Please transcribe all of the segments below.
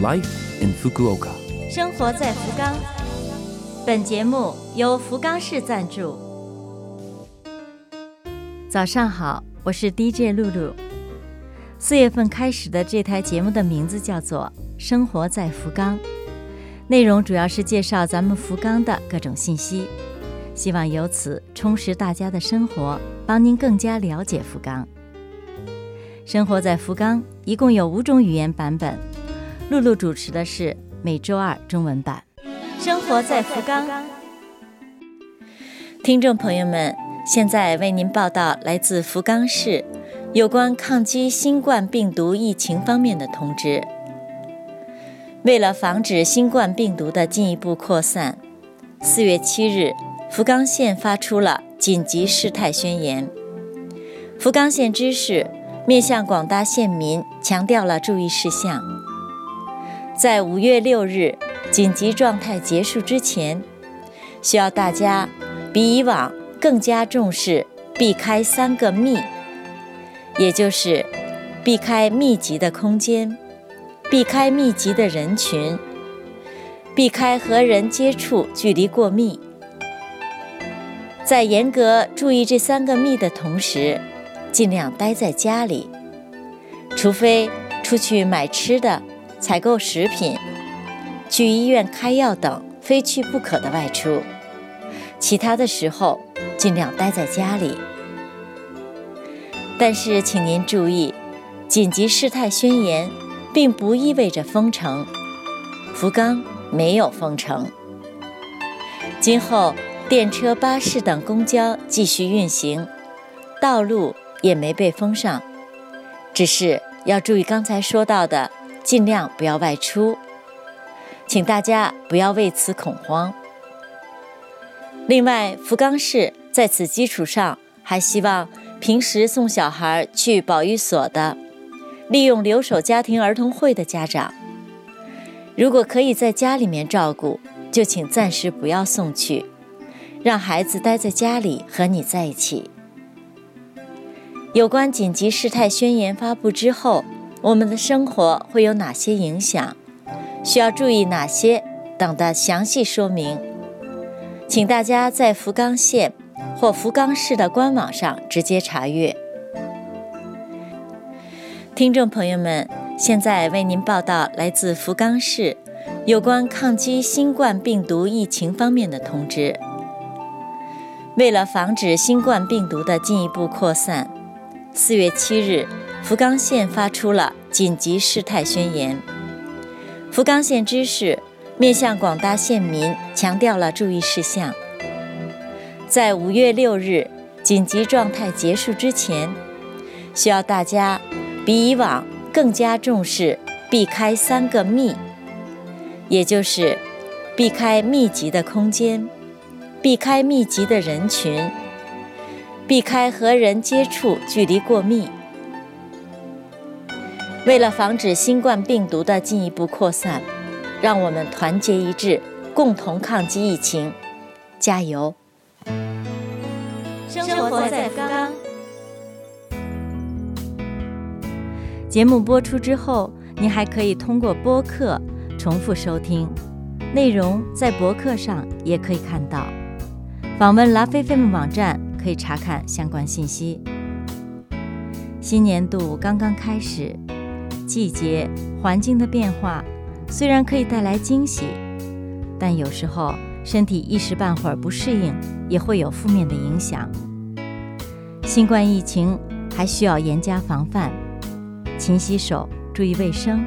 Life in Fukuoka。生活在福冈。本节目由福冈市赞助。早上好，我是 DJ 露露。四月份开始的这台节目的名字叫做《生活在福冈》，内容主要是介绍咱们福冈的各种信息，希望由此充实大家的生活，帮您更加了解福冈。生活在福冈一共有五种语言版本，露露主持的是每周二中文版。生活在福冈，听众朋友们，现在为您报道来自福冈市。有关抗击新冠病毒疫情方面的通知。为了防止新冠病毒的进一步扩散，四月七日，福冈县发出了紧急事态宣言。福冈县知事面向广大县民强调了注意事项。在五月六日紧急状态结束之前，需要大家比以往更加重视避开三个密。也就是避开密集的空间，避开密集的人群，避开和人接触距离过密。在严格注意这三个密的同时，尽量待在家里，除非出去买吃的、采购食品、去医院开药等非去不可的外出，其他的时候尽量待在家里。但是，请您注意，紧急事态宣言并不意味着封城。福冈没有封城，今后电车、巴士等公交继续运行，道路也没被封上，只是要注意刚才说到的，尽量不要外出，请大家不要为此恐慌。另外，福冈市在此基础上还希望。平时送小孩去保育所的，利用留守家庭儿童会的家长，如果可以在家里面照顾，就请暂时不要送去，让孩子待在家里和你在一起。有关紧急事态宣言发布之后，我们的生活会有哪些影响？需要注意哪些等的详细说明，请大家在福冈县。或福冈市的官网上直接查阅。听众朋友们，现在为您报道来自福冈市有关抗击新冠病毒疫情方面的通知。为了防止新冠病毒的进一步扩散，四月七日，福冈县发出了紧急事态宣言。福冈县知事面向广大县民强调了注意事项。在五月六日紧急状态结束之前，需要大家比以往更加重视避开三个密，也就是避开密集的空间，避开密集的人群，避开和人接触距离过密。为了防止新冠病毒的进一步扩散，让我们团结一致，共同抗击疫情，加油！生活在福冈。节目播出之后，您还可以通过播客重复收听，内容在博客上也可以看到。访问拉菲菲姆网站可以查看相关信息。新年度刚刚开始，季节、环境的变化虽然可以带来惊喜，但有时候身体一时半会儿不适应，也会有负面的影响。新冠疫情还需要严加防范，勤洗手，注意卫生，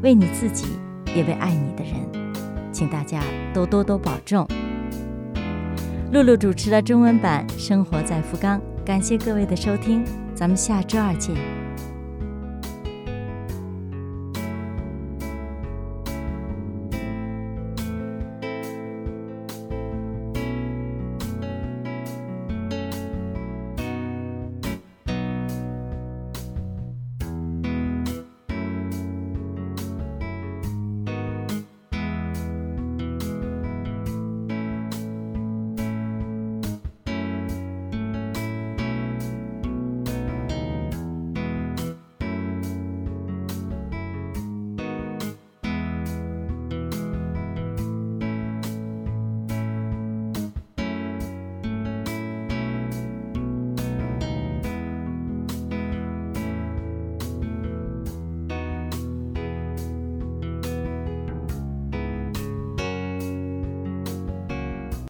为你自己，也为爱你的人，请大家都多多保重。露露主持的中文版《生活在福冈》，感谢各位的收听，咱们下周二见。